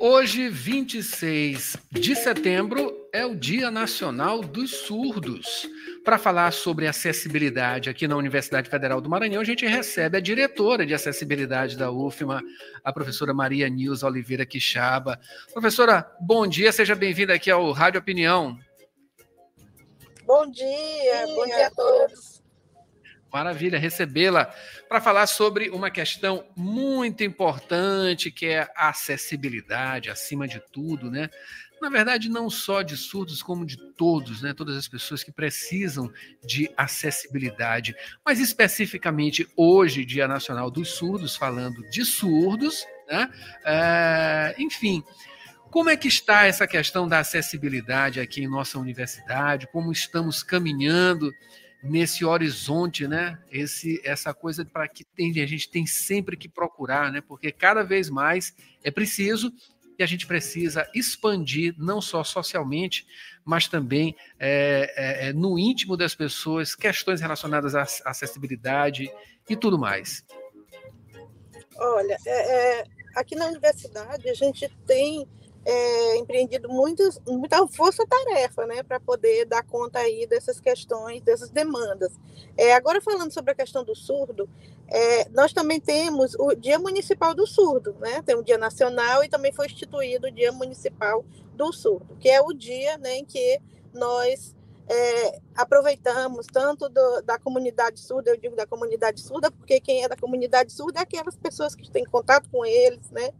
Hoje, 26 de setembro, é o Dia Nacional dos Surdos. Para falar sobre acessibilidade aqui na Universidade Federal do Maranhão, a gente recebe a diretora de acessibilidade da UFMA, a professora Maria Nilza Oliveira Quixaba. Professora, bom dia, seja bem-vinda aqui ao Rádio Opinião. Bom dia, bom dia a todos. Maravilha recebê-la para falar sobre uma questão muito importante que é a acessibilidade, acima de tudo, né? Na verdade, não só de surdos, como de todos, né? Todas as pessoas que precisam de acessibilidade. Mas especificamente hoje, Dia Nacional dos Surdos, falando de surdos, né? É, enfim, como é que está essa questão da acessibilidade aqui em nossa universidade? Como estamos caminhando? Nesse horizonte, né? Esse, essa coisa para que tem, a gente tem sempre que procurar, né? Porque cada vez mais é preciso e a gente precisa expandir não só socialmente, mas também é, é, é no íntimo das pessoas questões relacionadas à acessibilidade e tudo mais. Olha, é, é aqui na universidade a gente tem é, empreendido muitas, muita força-tarefa né, para poder dar conta aí dessas questões, dessas demandas. É, agora, falando sobre a questão do surdo, é, nós também temos o Dia Municipal do Surdo, né? tem o Dia Nacional e também foi instituído o Dia Municipal do Surdo, que é o dia né, em que nós é, aproveitamos tanto do, da comunidade surda, eu digo da comunidade surda, porque quem é da comunidade surda é aquelas pessoas que têm contato com eles, né?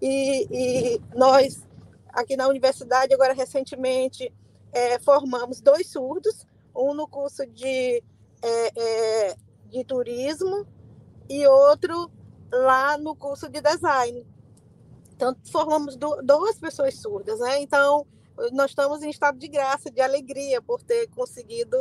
E, e nós aqui na universidade, agora recentemente, é, formamos dois surdos, um no curso de, é, é, de turismo e outro lá no curso de design. Então, formamos do, duas pessoas surdas, né? Então, nós estamos em estado de graça, de alegria por ter conseguido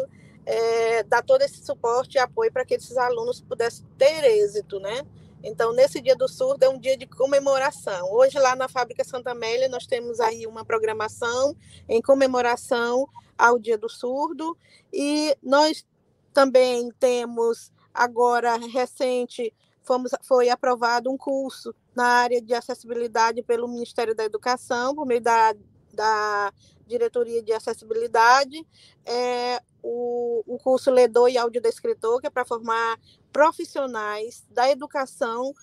é, dar todo esse suporte e apoio para que esses alunos pudessem ter êxito, né? Então, nesse dia do surdo é um dia de comemoração. Hoje, lá na Fábrica Santa Amélia, nós temos aí uma programação em comemoração ao dia do surdo. E nós também temos, agora, recente, fomos, foi aprovado um curso na área de acessibilidade pelo Ministério da Educação, por meio da, da Diretoria de Acessibilidade. É, o, o curso Ledor e Audiodescritor, que é para formar profissionais da educação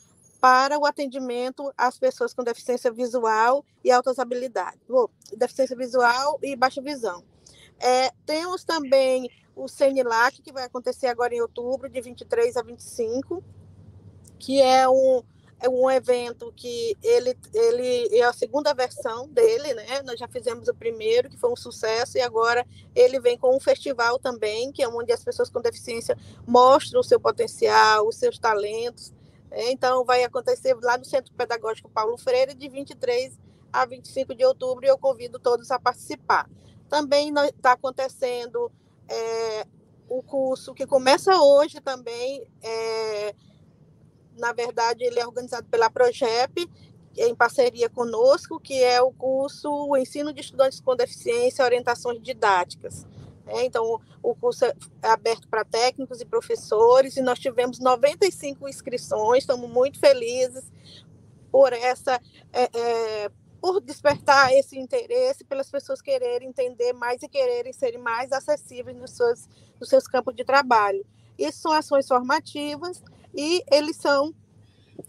para o atendimento às pessoas com deficiência visual e altas habilidades, deficiência visual e baixa visão. É, temos também o CENILAC, que vai acontecer agora em outubro, de 23 a 25, que é um, um evento que ele, ele é a segunda versão dele, né? Nós já fizemos o primeiro, que foi um sucesso, e agora ele vem com um festival também, que é onde as pessoas com deficiência mostram o seu potencial, os seus talentos. Né? Então, vai acontecer lá no Centro Pedagógico Paulo Freire, de 23 a 25 de outubro, e eu convido todos a participar. Também está acontecendo é, o curso que começa hoje também. É, na verdade, ele é organizado pela Progep, em parceria conosco, que é o curso o Ensino de Estudantes com Deficiência Orientações Didáticas. É, então, o curso é aberto para técnicos e professores, e nós tivemos 95 inscrições, estamos muito felizes por essa. É, é, por despertar esse interesse, pelas pessoas quererem entender mais e quererem serem mais acessíveis nos seus, nos seus campos de trabalho. Isso são ações formativas e eles são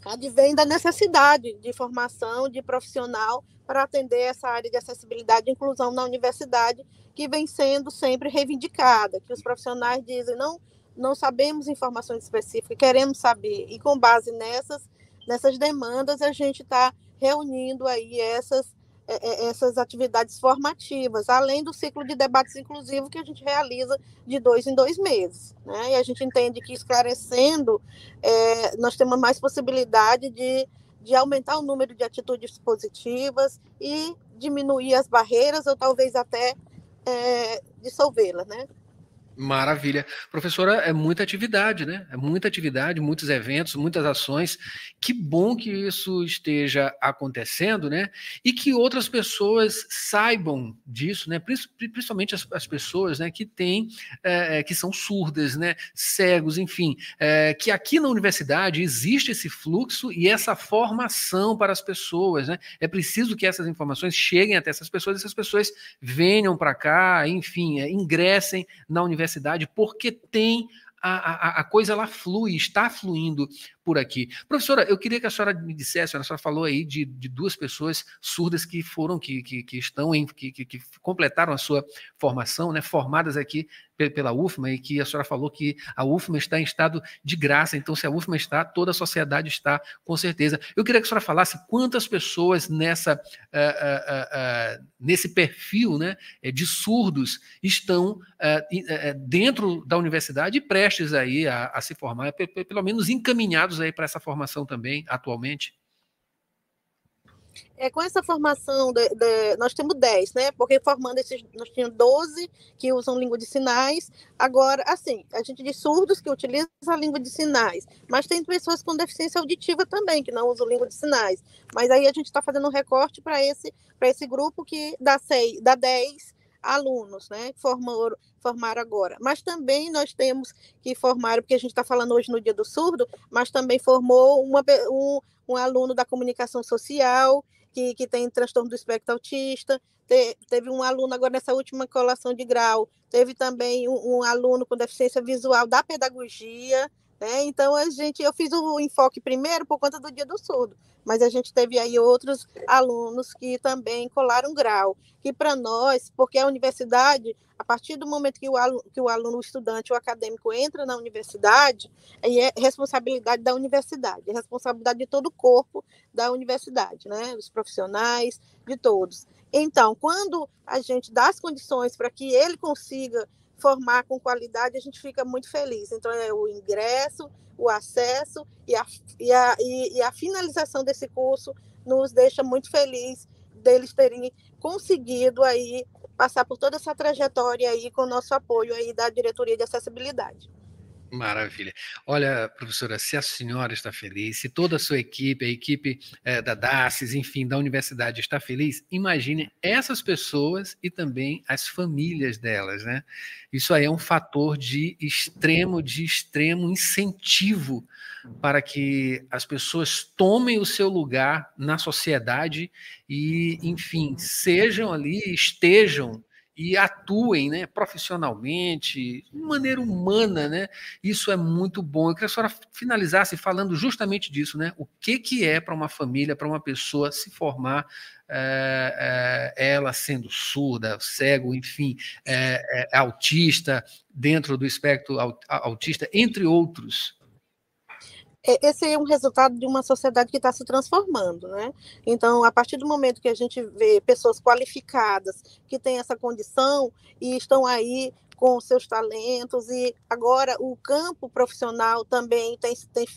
advém da necessidade de formação de profissional para atender essa área de acessibilidade e inclusão na universidade, que vem sendo sempre reivindicada, que os profissionais dizem não não sabemos informações específicas, queremos saber. E com base nessas nessas demandas a gente está reunindo aí essas essas atividades formativas, além do ciclo de debates inclusivos que a gente realiza de dois em dois meses. Né? E a gente entende que esclarecendo, é, nós temos mais possibilidade de, de aumentar o número de atitudes positivas e diminuir as barreiras, ou talvez até é, dissolvê-la, né? Maravilha. Professora, é muita atividade, né? É muita atividade, muitos eventos, muitas ações. Que bom que isso esteja acontecendo, né? E que outras pessoas saibam disso, né? Principalmente as, as pessoas né, que têm, é, que são surdas, né? Cegos, enfim. É, que aqui na universidade existe esse fluxo e essa formação para as pessoas, né? É preciso que essas informações cheguem até essas pessoas, essas pessoas venham para cá, enfim, é, ingressem na universidade universidade porque tem a, a, a, coisa ela flui, está fluindo por aqui. Professora, eu queria que a senhora me dissesse, a senhora falou aí de, de duas pessoas surdas que foram, que, que, que estão em, que, que, completaram a sua formação, né, formadas aqui pela UFMA, e que a senhora falou que a UFMA está em estado de graça, então se a UFMA está, toda a sociedade está, com certeza. Eu queria que a senhora falasse quantas pessoas nessa, uh, uh, uh, nesse perfil né, eh, de surdos estão eh, eh, dentro da universidade e prestes aí a, a se formar, pelo menos encaminhados aí para essa formação também, atualmente? É, com essa formação, de, de, nós temos 10, né? Porque formando esses, nós tínhamos 12 que usam língua de sinais. Agora, assim, a gente diz surdos que utilizam a língua de sinais, mas tem pessoas com deficiência auditiva também que não usam língua de sinais. Mas aí a gente está fazendo um recorte para esse, esse grupo que dá, seis, dá 10 alunos, né? Formaram, formaram agora. Mas também nós temos que formar, porque a gente está falando hoje no Dia do Surdo, mas também formou uma, um, um aluno da comunicação social que, que tem transtorno do espectro autista, te, teve um aluno agora nessa última colação de grau, teve também um, um aluno com deficiência visual da pedagogia, né? Então a gente, eu fiz o enfoque primeiro por conta do Dia do Surdo, mas a gente teve aí outros alunos que também colaram grau, que para nós, porque a universidade, a partir do momento que o aluno, que o aluno, o estudante, o acadêmico entra na universidade, é responsabilidade da universidade, é responsabilidade de todo o corpo da universidade, né? Dos profissionais, de todos. Então, quando a gente dá as condições para que ele consiga formar com qualidade, a gente fica muito feliz. Então, é o ingresso, o acesso e a, e a, e, e a finalização desse curso nos deixa muito feliz deles terem conseguido aí passar por toda essa trajetória aí com o nosso apoio aí da diretoria de acessibilidade. Maravilha. Olha, professora, se a senhora está feliz, se toda a sua equipe, a equipe é, da DACES, enfim, da universidade está feliz, imagine essas pessoas e também as famílias delas, né? Isso aí é um fator de extremo, de extremo incentivo para que as pessoas tomem o seu lugar na sociedade e, enfim, sejam ali, estejam e atuem né, profissionalmente, de maneira humana, né? Isso é muito bom. Eu queria que a senhora finalizasse falando justamente disso, né? O que, que é para uma família, para uma pessoa se formar, é, é, ela sendo surda, cego, enfim, é, autista, dentro do espectro autista, entre outros. É, esse é um resultado de uma sociedade que está se transformando, né? Então, a partir do momento que a gente vê pessoas qualificadas que têm essa condição e estão aí com seus talentos e agora o campo profissional também tem, tem,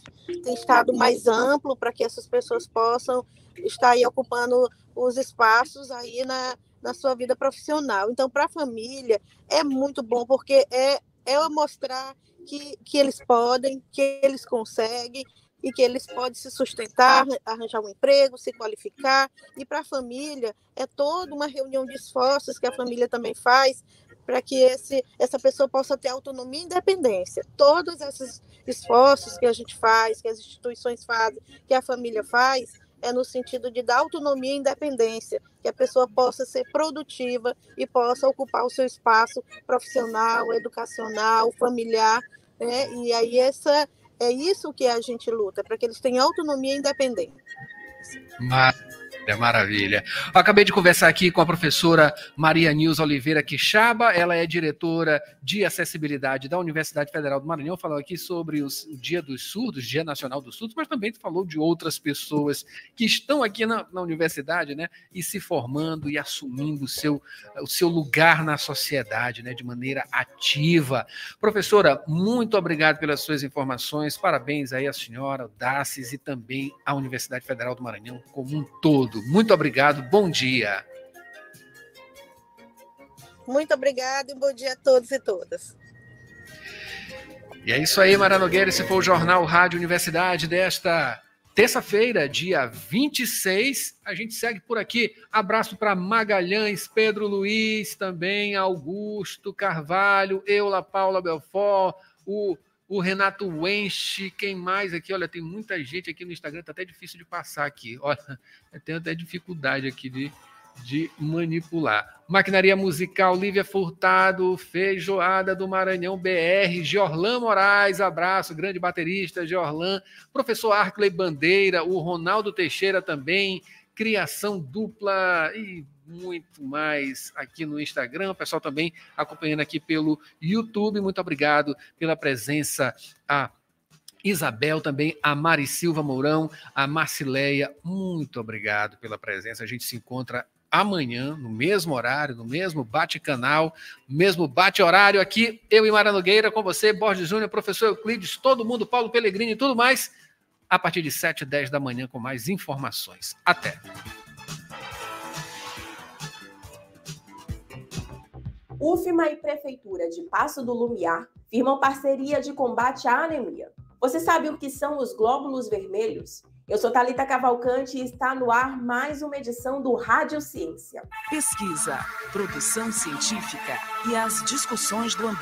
tem estado mais amplo para que essas pessoas possam estar aí ocupando os espaços aí na, na sua vida profissional. Então, para a família é muito bom porque é, é mostrar que, que eles podem, que eles conseguem e que eles podem se sustentar, arranjar um emprego, se qualificar. E para a família, é toda uma reunião de esforços que a família também faz para que esse, essa pessoa possa ter autonomia e independência. Todos esses esforços que a gente faz, que as instituições fazem, que a família faz, é no sentido de dar autonomia e independência, que a pessoa possa ser produtiva e possa ocupar o seu espaço profissional, educacional, familiar, né? E aí essa é isso que a gente luta, para que eles tenham autonomia e independência. Mas Maravilha, maravilha. Eu acabei de conversar aqui com a professora Maria Nils Oliveira Quixaba, ela é diretora de acessibilidade da Universidade Federal do Maranhão, falou aqui sobre os, o Dia dos Surdos, Dia Nacional dos Surdos, mas também falou de outras pessoas que estão aqui na, na universidade, né, e se formando e assumindo o seu, o seu lugar na sociedade, né, de maneira ativa. Professora, muito obrigado pelas suas informações, parabéns aí à senhora, o Daces e também à Universidade Federal do Maranhão como um todo. Muito obrigado, bom dia. Muito obrigada e bom dia a todos e todas. E é isso aí, Mara Nogueira. Esse foi o Jornal Rádio Universidade desta terça-feira, dia 26. A gente segue por aqui. Abraço para Magalhães, Pedro Luiz, também Augusto Carvalho, Eula Paula Belfort, o, o Renato Wenche, quem mais aqui? Olha, tem muita gente aqui no Instagram, tá até difícil de passar aqui. Olha, tenho até dificuldade aqui de de manipular. Maquinaria musical, Lívia Furtado, Feijoada do Maranhão BR, Georlan Moraes, abraço, grande baterista, Georlan, professor Arkley Bandeira, o Ronaldo Teixeira também, criação dupla e muito mais aqui no Instagram, o pessoal também acompanhando aqui pelo YouTube, muito obrigado pela presença, a Isabel também, a Mari Silva Mourão, a Marcileia, muito obrigado pela presença. A gente se encontra amanhã, no mesmo horário, no mesmo bate-canal, mesmo bate-horário aqui, eu e Mara Nogueira, com você, Borges Júnior, professor Euclides, todo mundo, Paulo Pellegrini e tudo mais, a partir de 7 e 10 da manhã com mais informações. Até! UFMA e Prefeitura de Passo do Lumiar firmam parceria de combate à anemia. Você sabe o que são os glóbulos vermelhos? Eu sou Talita Cavalcante e está no ar mais uma edição do Rádio Ciência. Pesquisa, produção científica e as discussões do ambiente